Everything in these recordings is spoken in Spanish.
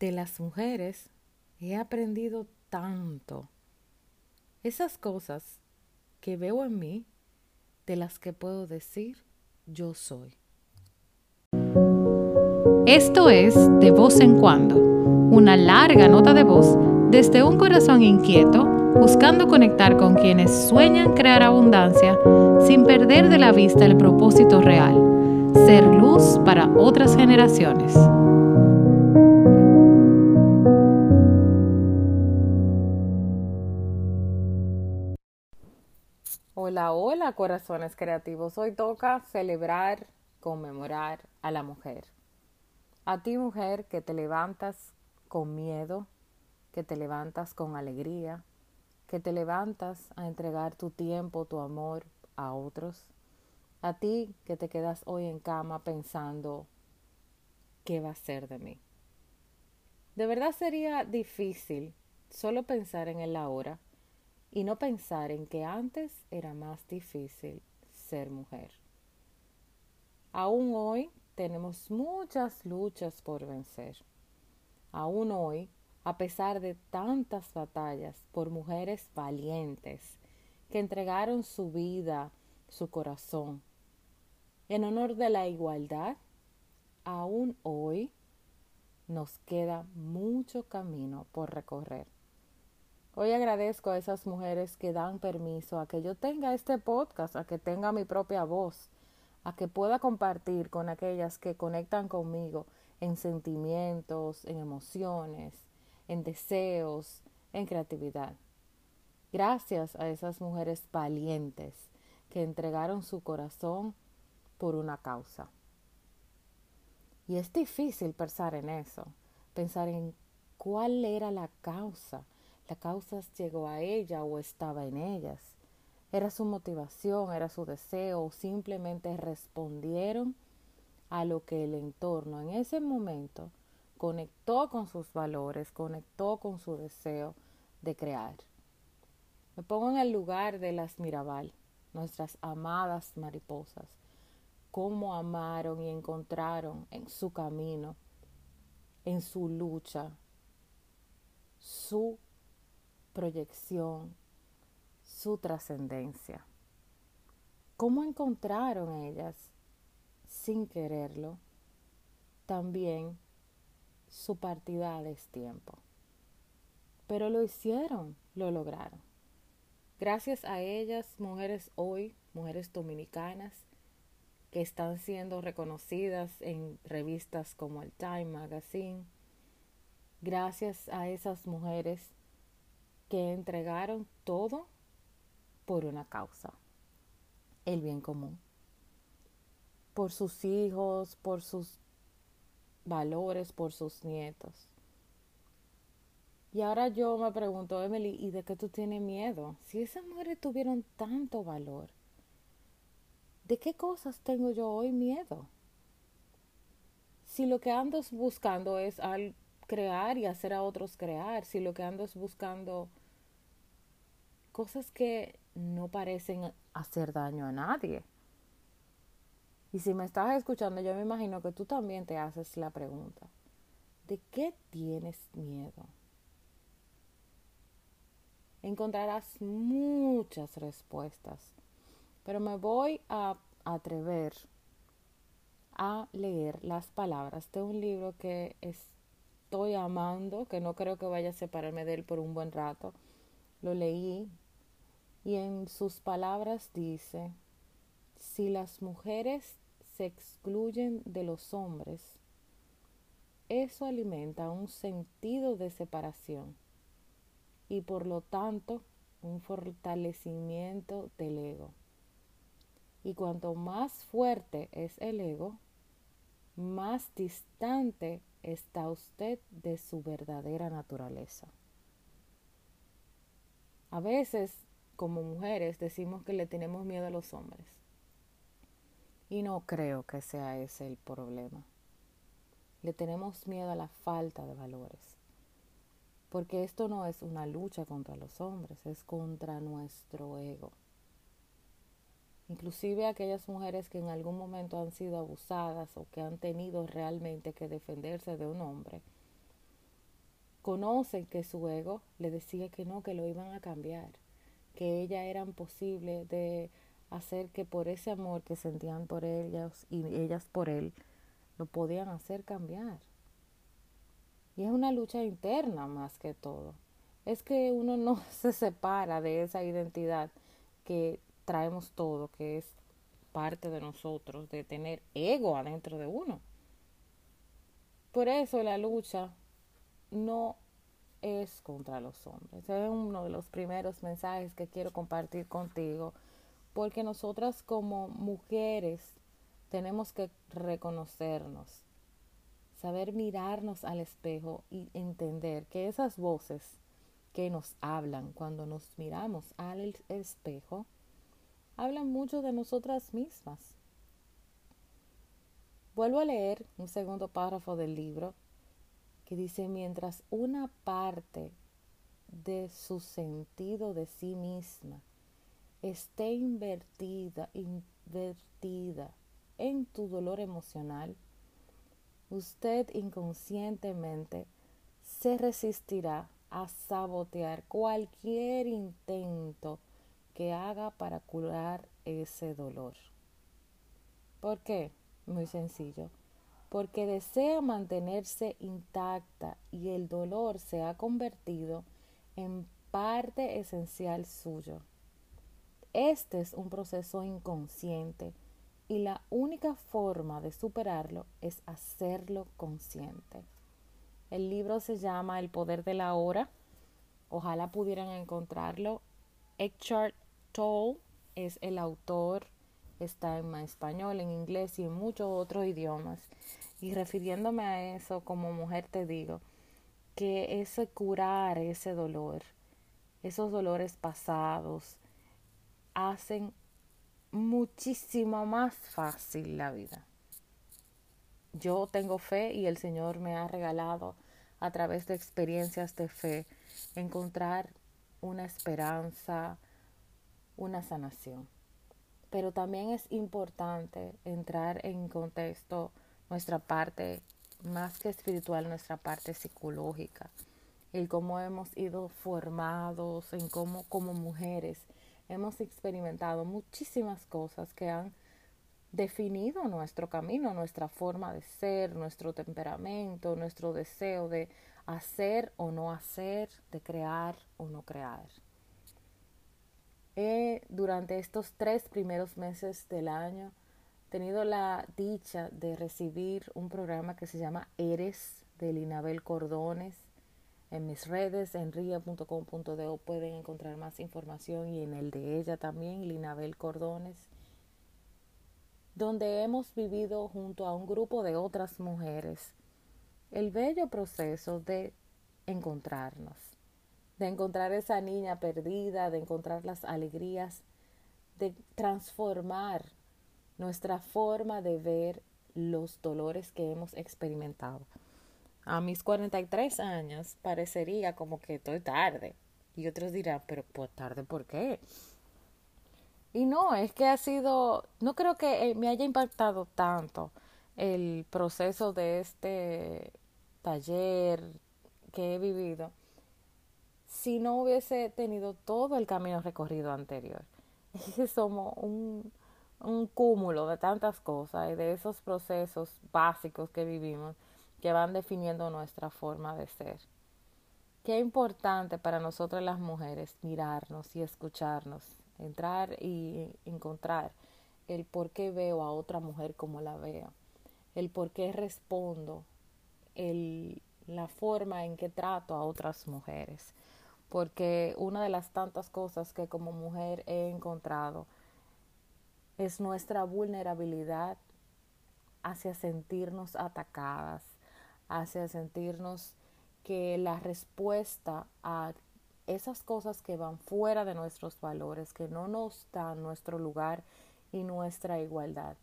De las mujeres he aprendido tanto. Esas cosas que veo en mí, de las que puedo decir yo soy. Esto es De voz en cuando, una larga nota de voz desde un corazón inquieto buscando conectar con quienes sueñan crear abundancia sin perder de la vista el propósito real, ser luz para otras generaciones. Hola, hola corazones creativos. Hoy toca celebrar, conmemorar a la mujer. A ti mujer que te levantas con miedo, que te levantas con alegría, que te levantas a entregar tu tiempo, tu amor a otros. A ti que te quedas hoy en cama pensando, ¿qué va a ser de mí? De verdad sería difícil solo pensar en el ahora y no pensar en que antes era más difícil ser mujer. Aún hoy tenemos muchas luchas por vencer. Aún hoy a pesar de tantas batallas por mujeres valientes que entregaron su vida, su corazón, en honor de la igualdad, aún hoy nos queda mucho camino por recorrer. Hoy agradezco a esas mujeres que dan permiso a que yo tenga este podcast, a que tenga mi propia voz, a que pueda compartir con aquellas que conectan conmigo en sentimientos, en emociones, en deseos, en creatividad. Gracias a esas mujeres valientes que entregaron su corazón por una causa. Y es difícil pensar en eso, pensar en cuál era la causa. La causa llegó a ella o estaba en ellas. Era su motivación, era su deseo o simplemente respondieron a lo que el entorno en ese momento conectó con sus valores, conectó con su deseo de crear. Me pongo en el lugar de las Mirabal, nuestras amadas mariposas, cómo amaron y encontraron en su camino, en su lucha, su proyección, su trascendencia. ¿Cómo encontraron ellas, sin quererlo, también su partida a destiempo. Pero lo hicieron, lo lograron. Gracias a ellas, mujeres hoy, mujeres dominicanas, que están siendo reconocidas en revistas como el Time Magazine, gracias a esas mujeres que entregaron todo por una causa, el bien común, por sus hijos, por sus valores por sus nietos. Y ahora yo me pregunto, Emily, ¿y de qué tú tienes miedo? Si esas mujeres tuvieron tanto valor, ¿de qué cosas tengo yo hoy miedo? Si lo que ando buscando es al crear y hacer a otros crear, si lo que ando es buscando cosas que no parecen hacer daño a nadie, y si me estás escuchando, yo me imagino que tú también te haces la pregunta, ¿de qué tienes miedo? Encontrarás muchas respuestas, pero me voy a atrever a leer las palabras de un libro que estoy amando, que no creo que vaya a separarme de él por un buen rato. Lo leí y en sus palabras dice, si las mujeres se excluyen de los hombres, eso alimenta un sentido de separación y por lo tanto un fortalecimiento del ego. Y cuanto más fuerte es el ego, más distante está usted de su verdadera naturaleza. A veces, como mujeres, decimos que le tenemos miedo a los hombres. Y no creo que sea ese el problema. Le tenemos miedo a la falta de valores. Porque esto no es una lucha contra los hombres, es contra nuestro ego. Inclusive aquellas mujeres que en algún momento han sido abusadas o que han tenido realmente que defenderse de un hombre, conocen que su ego le decía que no, que lo iban a cambiar, que ella era imposible de hacer que por ese amor que sentían por ellas y ellas por él, lo podían hacer cambiar. Y es una lucha interna más que todo. Es que uno no se separa de esa identidad que traemos todo, que es parte de nosotros, de tener ego adentro de uno. Por eso la lucha no es contra los hombres. Es uno de los primeros mensajes que quiero compartir contigo, porque nosotras como mujeres tenemos que reconocernos, saber mirarnos al espejo y entender que esas voces que nos hablan cuando nos miramos al espejo, hablan mucho de nosotras mismas. Vuelvo a leer un segundo párrafo del libro que dice, mientras una parte de su sentido de sí misma esté invertida, invertida en tu dolor emocional, usted inconscientemente se resistirá a sabotear cualquier intento que haga para curar ese dolor. ¿Por qué? Muy sencillo porque desea mantenerse intacta y el dolor se ha convertido en parte esencial suyo. Este es un proceso inconsciente y la única forma de superarlo es hacerlo consciente. El libro se llama El poder de la hora. Ojalá pudieran encontrarlo. Eckhart Tolle es el autor. Está en español, en inglés y en muchos otros idiomas. Y refiriéndome a eso, como mujer te digo, que ese curar ese dolor, esos dolores pasados, hacen muchísimo más fácil la vida. Yo tengo fe y el Señor me ha regalado a través de experiencias de fe encontrar una esperanza, una sanación. Pero también es importante entrar en contexto nuestra parte más que espiritual, nuestra parte psicológica, el cómo hemos ido formados, en cómo como mujeres hemos experimentado muchísimas cosas que han definido nuestro camino, nuestra forma de ser, nuestro temperamento, nuestro deseo de hacer o no hacer, de crear o no crear. Durante estos tres primeros meses del año tenido la dicha de recibir un programa que se llama Eres de Linabel Cordones. En mis redes, en ria.com.do pueden encontrar más información y en el de ella también, Linabel Cordones, donde hemos vivido junto a un grupo de otras mujeres el bello proceso de encontrarnos, de encontrar esa niña perdida, de encontrar las alegrías, de transformar nuestra forma de ver los dolores que hemos experimentado. A mis 43 años parecería como que estoy tarde. Y otros dirán, pero pues tarde, ¿por qué? Y no, es que ha sido, no creo que eh, me haya impactado tanto el proceso de este taller que he vivido si no hubiese tenido todo el camino recorrido anterior. Somos un, un cúmulo de tantas cosas y de esos procesos básicos que vivimos que van definiendo nuestra forma de ser. Qué importante para nosotras las mujeres mirarnos y escucharnos, entrar y encontrar el por qué veo a otra mujer como la veo, el por qué respondo, el, la forma en que trato a otras mujeres. Porque una de las tantas cosas que como mujer he encontrado es nuestra vulnerabilidad hacia sentirnos atacadas, hacia sentirnos que la respuesta a esas cosas que van fuera de nuestros valores, que no nos dan nuestro lugar y nuestra igualdad,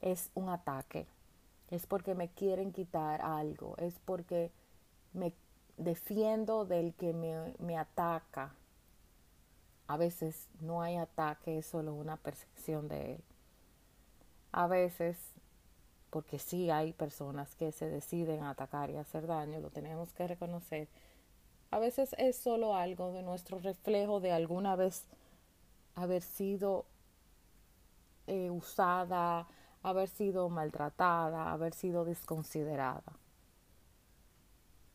es un ataque. Es porque me quieren quitar algo, es porque me defiendo del que me, me ataca, a veces no hay ataque, es solo una percepción de él. A veces porque sí hay personas que se deciden a atacar y hacer daño, lo tenemos que reconocer. A veces es solo algo de nuestro reflejo de alguna vez haber sido eh, usada, haber sido maltratada, haber sido desconsiderada.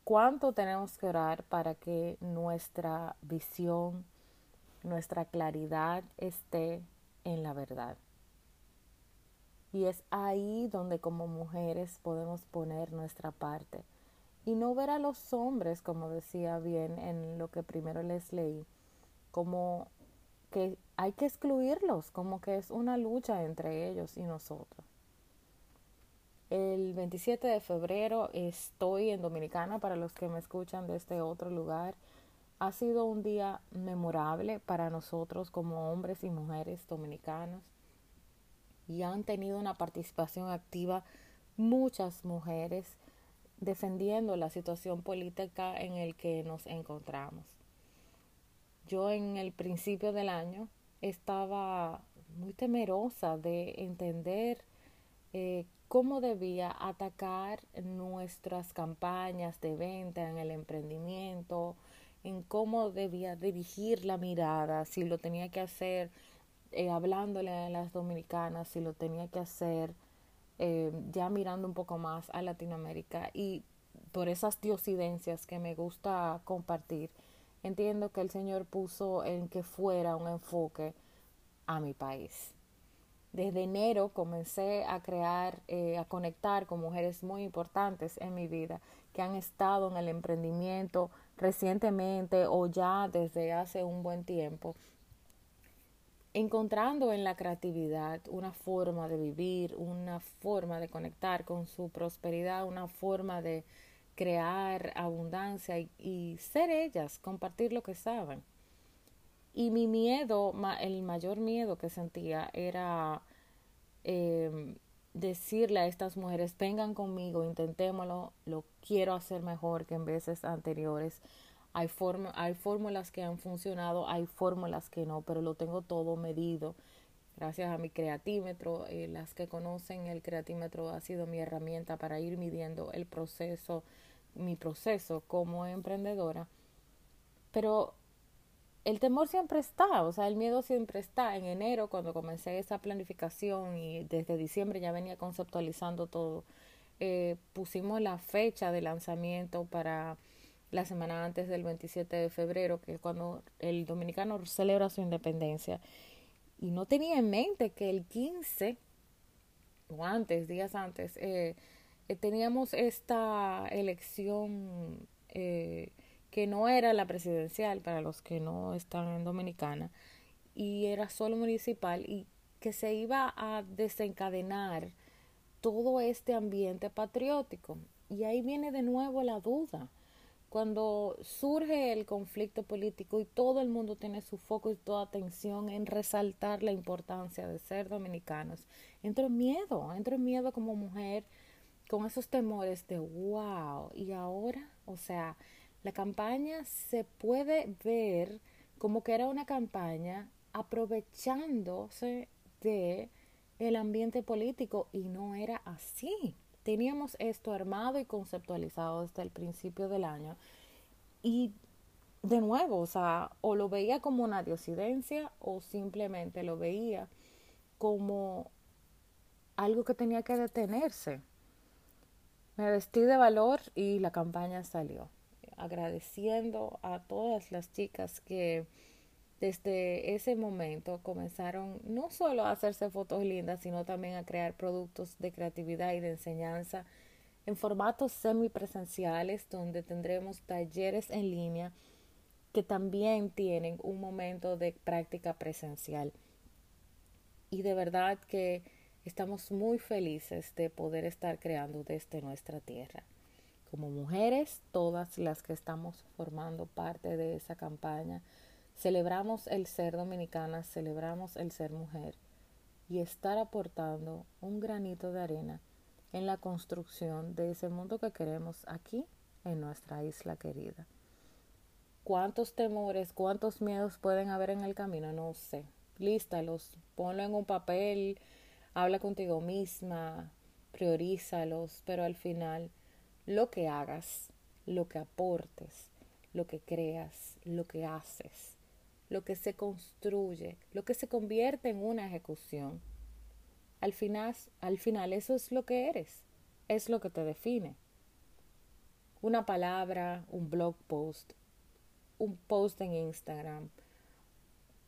¿Cuánto tenemos que orar para que nuestra visión, nuestra claridad esté en la verdad? Y es ahí donde como mujeres podemos poner nuestra parte. Y no ver a los hombres, como decía bien en lo que primero les leí, como que hay que excluirlos, como que es una lucha entre ellos y nosotros. El 27 de febrero estoy en Dominicana para los que me escuchan de este otro lugar. Ha sido un día memorable para nosotros como hombres y mujeres dominicanos y han tenido una participación activa muchas mujeres defendiendo la situación política en el que nos encontramos. Yo en el principio del año estaba muy temerosa de entender eh, cómo debía atacar nuestras campañas de venta en el emprendimiento, en cómo debía dirigir la mirada, si lo tenía que hacer eh, hablándole a las dominicanas, si lo tenía que hacer eh, ya mirando un poco más a Latinoamérica. Y por esas diosidencias que me gusta compartir, entiendo que el Señor puso en que fuera un enfoque a mi país desde enero comencé a crear, eh, a conectar con mujeres muy importantes en mi vida que han estado en el emprendimiento recientemente o ya desde hace un buen tiempo, encontrando en la creatividad una forma de vivir, una forma de conectar con su prosperidad, una forma de crear abundancia y, y ser ellas, compartir lo que saben. Y mi miedo, el mayor miedo que sentía era eh, decirle a estas mujeres, vengan conmigo, intentémoslo, lo quiero hacer mejor que en veces anteriores. Hay, hay fórmulas que han funcionado, hay fórmulas que no, pero lo tengo todo medido. Gracias a mi creatímetro, eh, las que conocen el creatímetro ha sido mi herramienta para ir midiendo el proceso, mi proceso como emprendedora. Pero el temor siempre está, o sea, el miedo siempre está. En enero, cuando comencé esa planificación y desde diciembre ya venía conceptualizando todo, eh, pusimos la fecha de lanzamiento para la semana antes del 27 de febrero, que es cuando el dominicano celebra su independencia. Y no tenía en mente que el 15 o antes, días antes, eh, eh, teníamos esta elección eh, que no era la presidencial para los que no están en Dominicana y era solo municipal y que se iba a desencadenar todo este ambiente patriótico. Y ahí viene de nuevo la duda. Cuando surge el conflicto político y todo el mundo tiene su foco y toda atención en resaltar la importancia de ser dominicanos, entro en miedo, entro en miedo como mujer con esos temores de wow, y ahora, o sea, la campaña se puede ver como que era una campaña aprovechándose de el ambiente político y no era así. Teníamos esto armado y conceptualizado desde el principio del año y de nuevo, o sea, o lo veía como una diosidencia o simplemente lo veía como algo que tenía que detenerse. Me vestí de valor y la campaña salió agradeciendo a todas las chicas que desde ese momento comenzaron no solo a hacerse fotos lindas, sino también a crear productos de creatividad y de enseñanza en formatos semipresenciales donde tendremos talleres en línea que también tienen un momento de práctica presencial. Y de verdad que estamos muy felices de poder estar creando desde nuestra tierra como mujeres, todas las que estamos formando parte de esa campaña, celebramos el ser dominicana, celebramos el ser mujer y estar aportando un granito de arena en la construcción de ese mundo que queremos aquí en nuestra isla querida. ¿Cuántos temores, cuántos miedos pueden haber en el camino? No sé. Lístalos, ponlo en un papel, habla contigo misma, priorízalos, pero al final lo que hagas, lo que aportes, lo que creas, lo que haces, lo que se construye, lo que se convierte en una ejecución, al final, al final eso es lo que eres, es lo que te define. Una palabra, un blog post, un post en Instagram,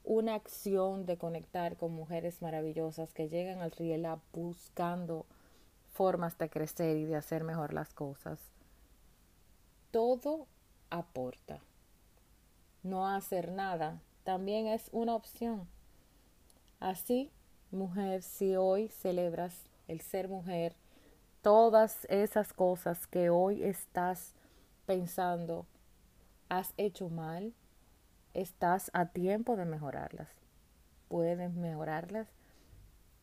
una acción de conectar con mujeres maravillosas que llegan al Riela buscando formas de crecer y de hacer mejor las cosas. Todo aporta. No hacer nada también es una opción. Así, mujer, si hoy celebras el ser mujer, todas esas cosas que hoy estás pensando, has hecho mal, estás a tiempo de mejorarlas. Puedes mejorarlas,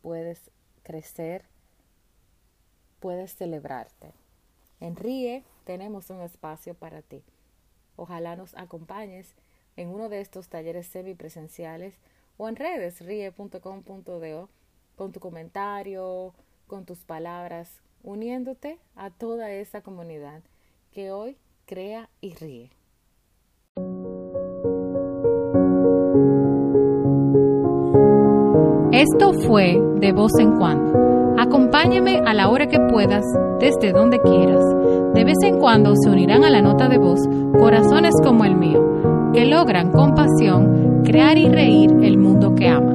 puedes crecer, puedes celebrarte. En RIE tenemos un espacio para ti. Ojalá nos acompañes en uno de estos talleres semipresenciales o en redes rie.com.do con tu comentario, con tus palabras, uniéndote a toda esa comunidad que hoy crea y ríe. Esto fue de voz en cuando. Acompáñeme a la hora que puedas, desde donde quieras. De vez en cuando se unirán a la nota de voz corazones como el mío, que logran con pasión crear y reír el mundo que aman.